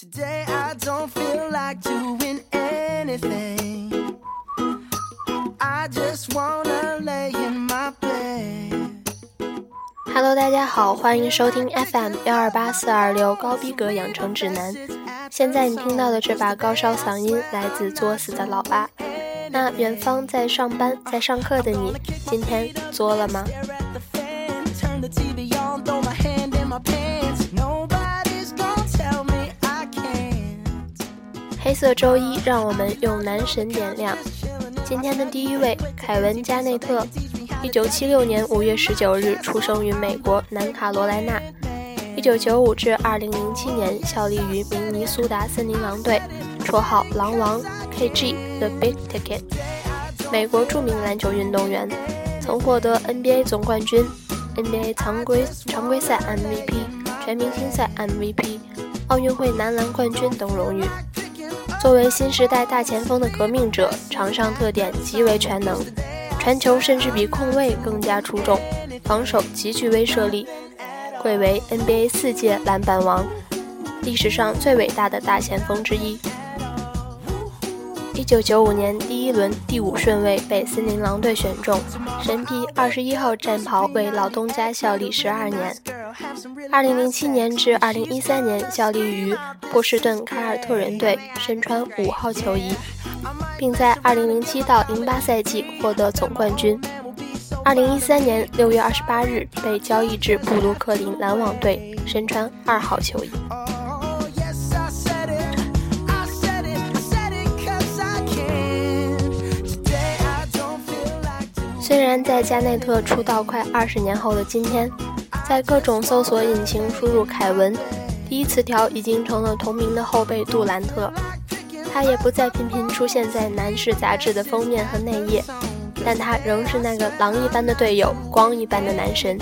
Today I don't feel like doing anything. I just wanna lay in my bed. Hello，大家好，欢迎收听 FM 幺二八四二六高逼格养成指南。现在你听到的这把高烧嗓音来自作死的老八。那远方在上班在上课的你，今天作了吗？色周一，让我们用男神点亮。今天的第一位，凯文·加内特，一九七六年五月十九日出生于美国南卡罗来纳，一九九五至二零零七年效力于明尼苏达森林狼队，绰号“狼王 ”，K.G. The Big Ticket，美国著名篮球运动员，曾获得 NBA 总冠军、NBA 常规常规赛 MVP、全明星赛 MVP、奥运会男篮冠军等荣誉。作为新时代大前锋的革命者，场上特点极为全能，传球甚至比控卫更加出众，防守极具威慑力，贵为 NBA 四届篮板王，历史上最伟大的大前锋之一。一九九五年第一轮第五顺位被森林狼队选中，神披二十一号战袍为老东家效力十二年。二零零七年至二零一三年效力于波士顿凯尔特人队，身穿五号球衣，并在二零零七到零八赛季获得总冠军。二零一三年六月二十八日被交易至布鲁克林篮网队，身穿二号球衣。虽然在加内特出道快二十年后的今天。在各种搜索引擎输入“凯文”，第一词条已经成了同名的后辈杜兰特。他也不再频频出现在男士杂志的封面和内页，但他仍是那个狼一般的队友，光一般的男神。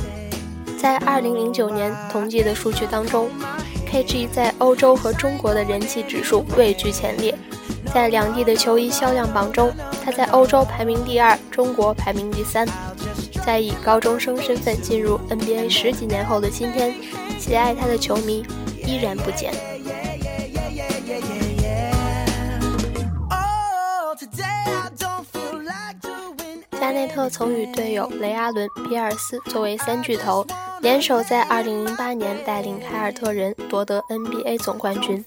在二零零九年同季的数据当中，KG 在欧洲和中国的人气指数位居前列，在两地的球衣销量榜中，他在欧洲排名第二，中国排名第三。在以高中生身份进入 NBA 十几年后的今天，喜爱他的球迷依然不减。加内特曾与队友雷阿伦、皮尔斯作为三巨头联手，在2008年带领凯尔特人夺得 NBA 总冠军。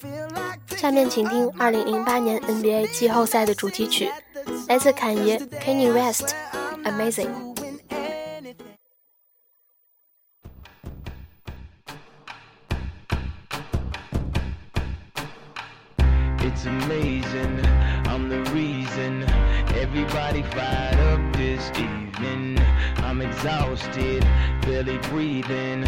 下面请听2008年 NBA 季后赛的主题曲，来自坎爷 Kenny West，《Amazing》。exhausted, barely breathing,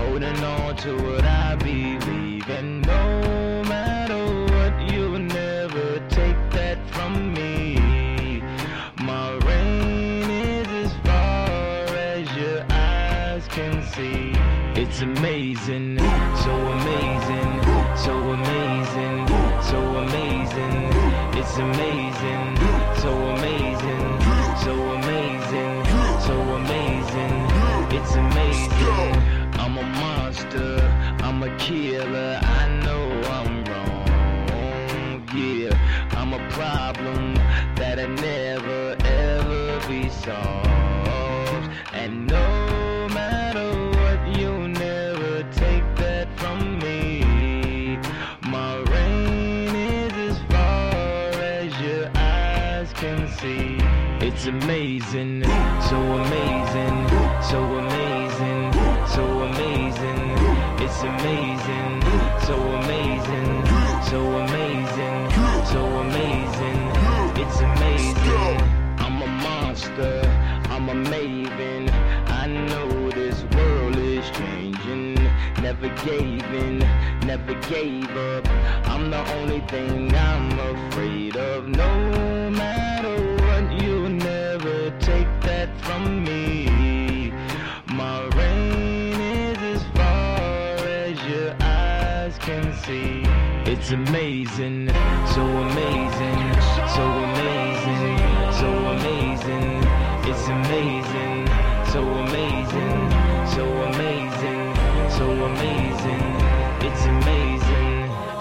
holding on to what I believe. And no matter what, you'll never take that from me. My rain is as far as your eyes can see. It's amazing, so amazing, so amazing, so amazing. It's amazing. Killer, I know I'm wrong. Yeah, I'm a problem that I never ever be solved. And no matter what, you'll never take that from me. My rain is as far as your eyes can see. It's amazing. never gave in, never gave up. I'm the only thing I'm afraid of. No matter what, you'll never take that from me. My rain is as far as your eyes can see. It's amazing, so amazing, so amazing, so amazing. It's amazing, so amazing.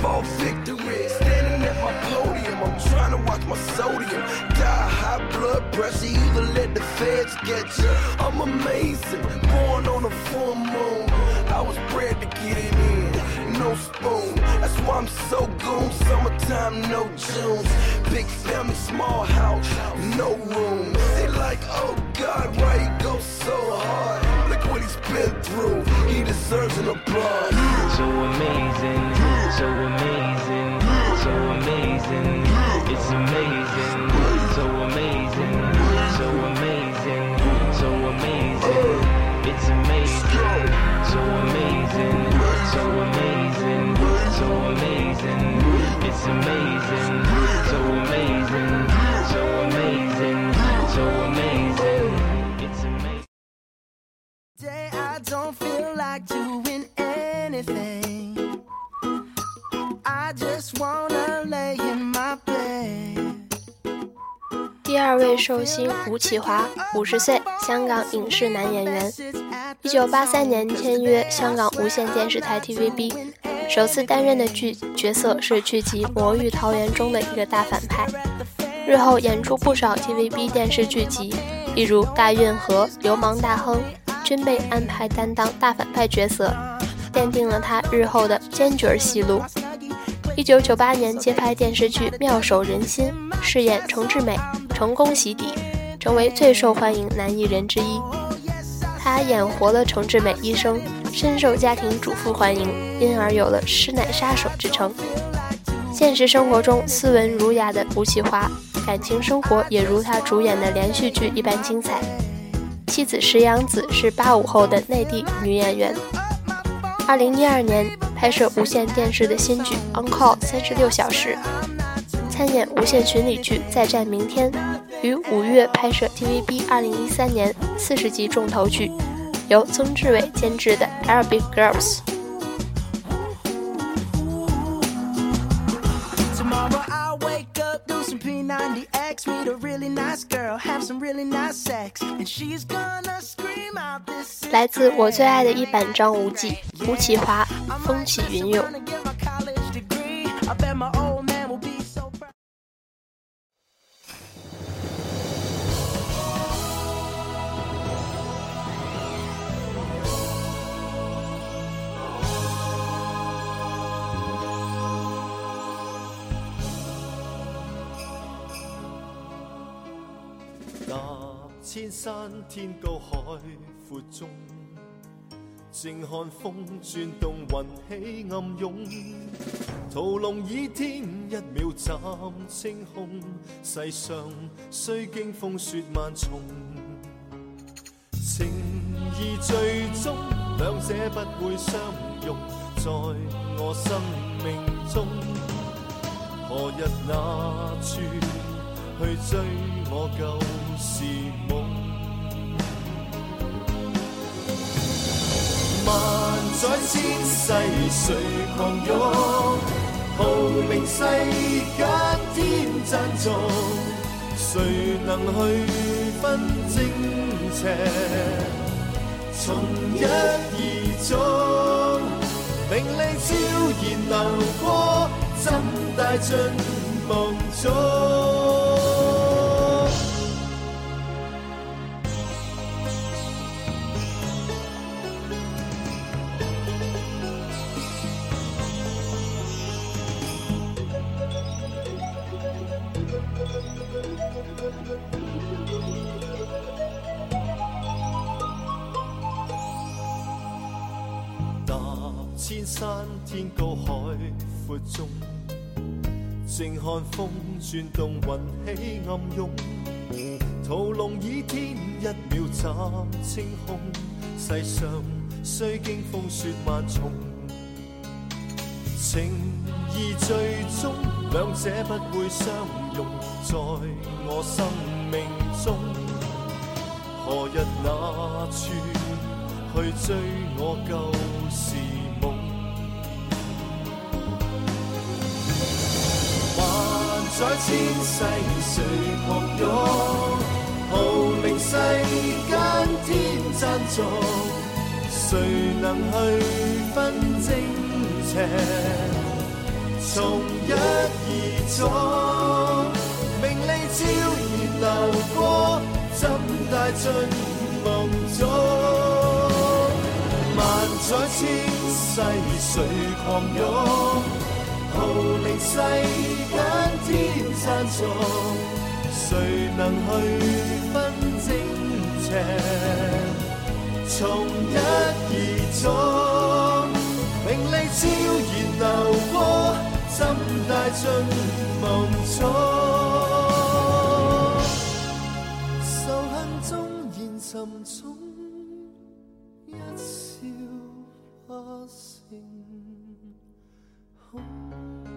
small victory. Standing at my podium, I'm trying to watch my sodium. Die high blood pressure, either let the feds get you. I'm amazing, born on a full moon. I was bred to get it in, no spoon. That's why I'm so goon. Summertime, no Junes. Big family, small house, no room. They like, oh God, why you go so hard? what he's been through. He deserves an applause. So amazing, so amazing, so amazing. It's amazing. 寿星吴启华，五十岁，香港影视男演员。一九八三年签约香港无线电视台 TVB，首次担任的剧角色是剧集《魔域桃源》中的一个大反派。日后演出不少 TVB 电视剧集，例如《大运河》《流氓大亨》，均被安排担当大反派角色，奠定了他日后的坚决戏路。一九九八年接拍电视剧《妙手仁心》，饰演程志美。成功洗底，成为最受欢迎男艺人之一。他演活了程志美医生，深受家庭主妇欢迎，因而有了“师奶杀手”之称。现实生活中，斯文儒雅的吴启华，感情生活也如他主演的连续剧一般精彩。妻子石洋子是八五后的内地女演员。二零一二年拍摄无线电视的新剧《On Call 三十六小时》。参演无线群英剧《再战明天》，于五月拍摄 TVB 二零一三年四十集重头剧，由曾志伟监制的《Arabic Girls》。来自我最爱的一版张无忌，胡启华，风起云涌。那千山，天高海阔中，静看风转动，云起暗涌。屠龙倚天，一秒斩青空。世上需经风雪万重，情义最终两者不会相容。在我生命中，何日那处？去追我旧时梦，万载千世谁狂涌，豪名世间天赞颂，谁能去分正邪？从一而终，名利悄然流过，怎带进梦中？山天高海阔中，静看风转动，云起暗涌。屠龙倚天，一秒斩青空。世上虽经风雪万重，情义最终，两者不会相容，在我生命中。何日哪处去追我旧时？万载千世，谁狂涌？浩令世间天赞颂，谁能去分正邪？从一而终，名利悄然流过，怎带进梦中？万载千世，谁狂涌？傲立世间天刹中，谁能去分正邪？从一而终，名利悄然流过，怎带进梦中？仇恨纵然沉重，一笑化成。红。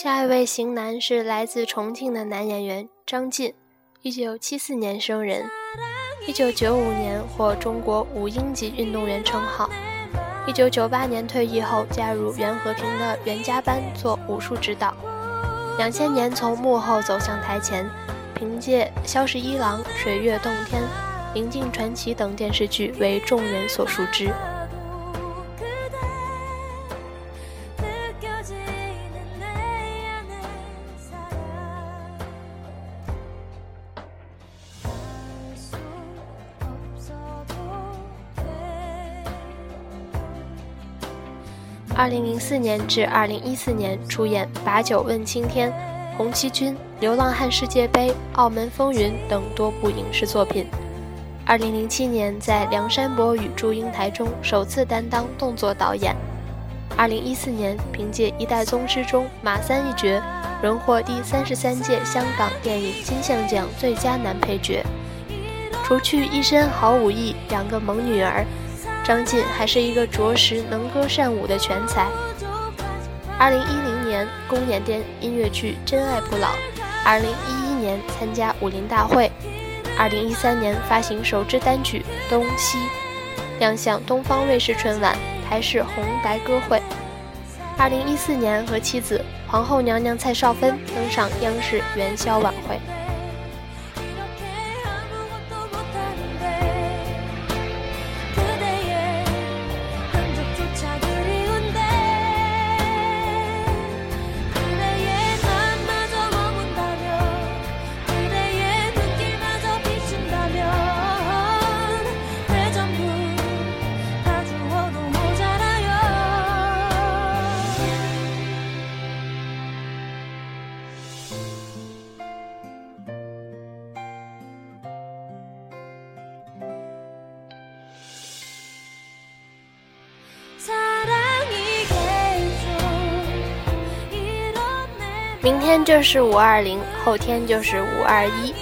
下一位型男是来自重庆的男演员张晋，一九七四年生人，一九九五年获中国五英级运动员称号，一九九八年退役后加入袁和平的袁家班做武术指导，两千年从幕后走向台前，凭借《萧十一郎》《水月洞天》《灵镜传奇》等电视剧为众人所熟知。二零零四年至二零一四年出演《把酒问青天》《红七军》《流浪汉世界杯》《澳门风云》等多部影视作品。二零零七年在《梁山伯与祝英台》中首次担当动作导演。二零一四年凭借《一代宗师》中马三一角，荣获第三十三届香港电影金像奖最佳男配角。除去一身好武艺，两个萌女儿。张晋还是一个着实能歌善舞的全才。二零一零年，公演电音乐剧《真爱不老》；二零一一年，参加武林大会；二零一三年，发行首支单曲《东西》，亮相东方卫视春晚，台视红白歌会；二零一四年，和妻子皇后娘娘蔡少芬登上央视元宵晚会。明天就是五二零，后天就是五二一，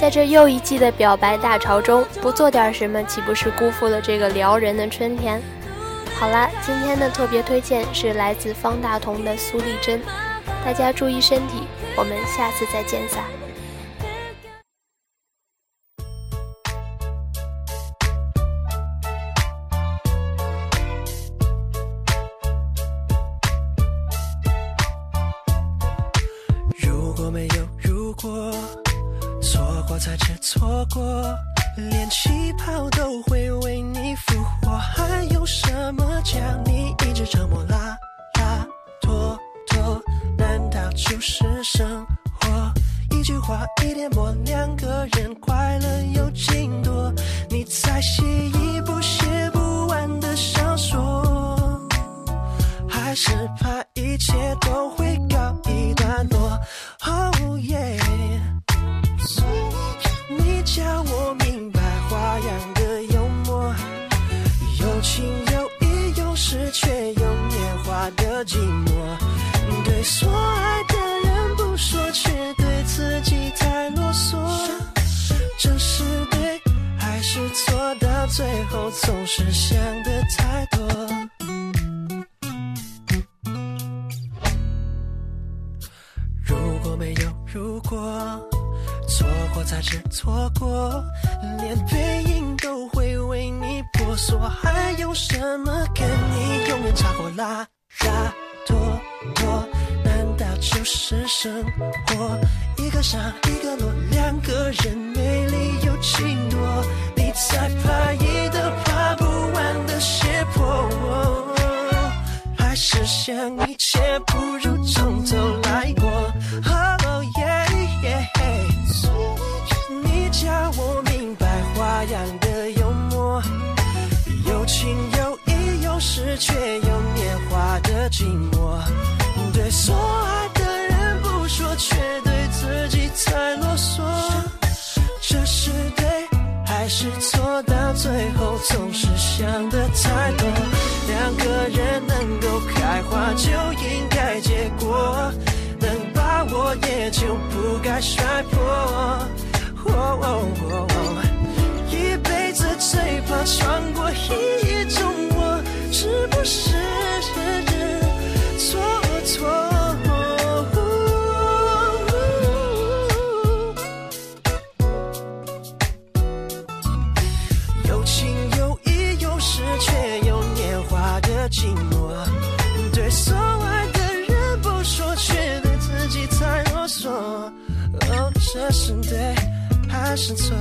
在这又一季的表白大潮中，不做点什么，岂不是辜负了这个撩人的春天？好啦，今天的特别推荐是来自方大同的《苏丽珍》，大家注意身体，我们下次再见撒是生活，一句话，一点墨，两个人，快乐有尽多？你在写一部写不完的小说，还是怕一切都会告一段落？哦耶，你教我明白花样的幽默，有情有义有时却有年华的寂寞，对所爱。后总是想的太多。如果没有如果，错过才知错过，连背影都会为你婆娑，还有什么跟你永远差火拉拉拖拖？难道就是生活一个上一个落，两个人没理由情多，你才。一切不如从头来过。你叫我明白花样的幽默，有情有义有时却又年华的寂寞。对所爱的人不说，却对自己太啰嗦。这是对还是错？到最后总是想的太。就应该结果能把我也就不该摔破。一辈子最怕穿过一种我是不是？这是对还是错？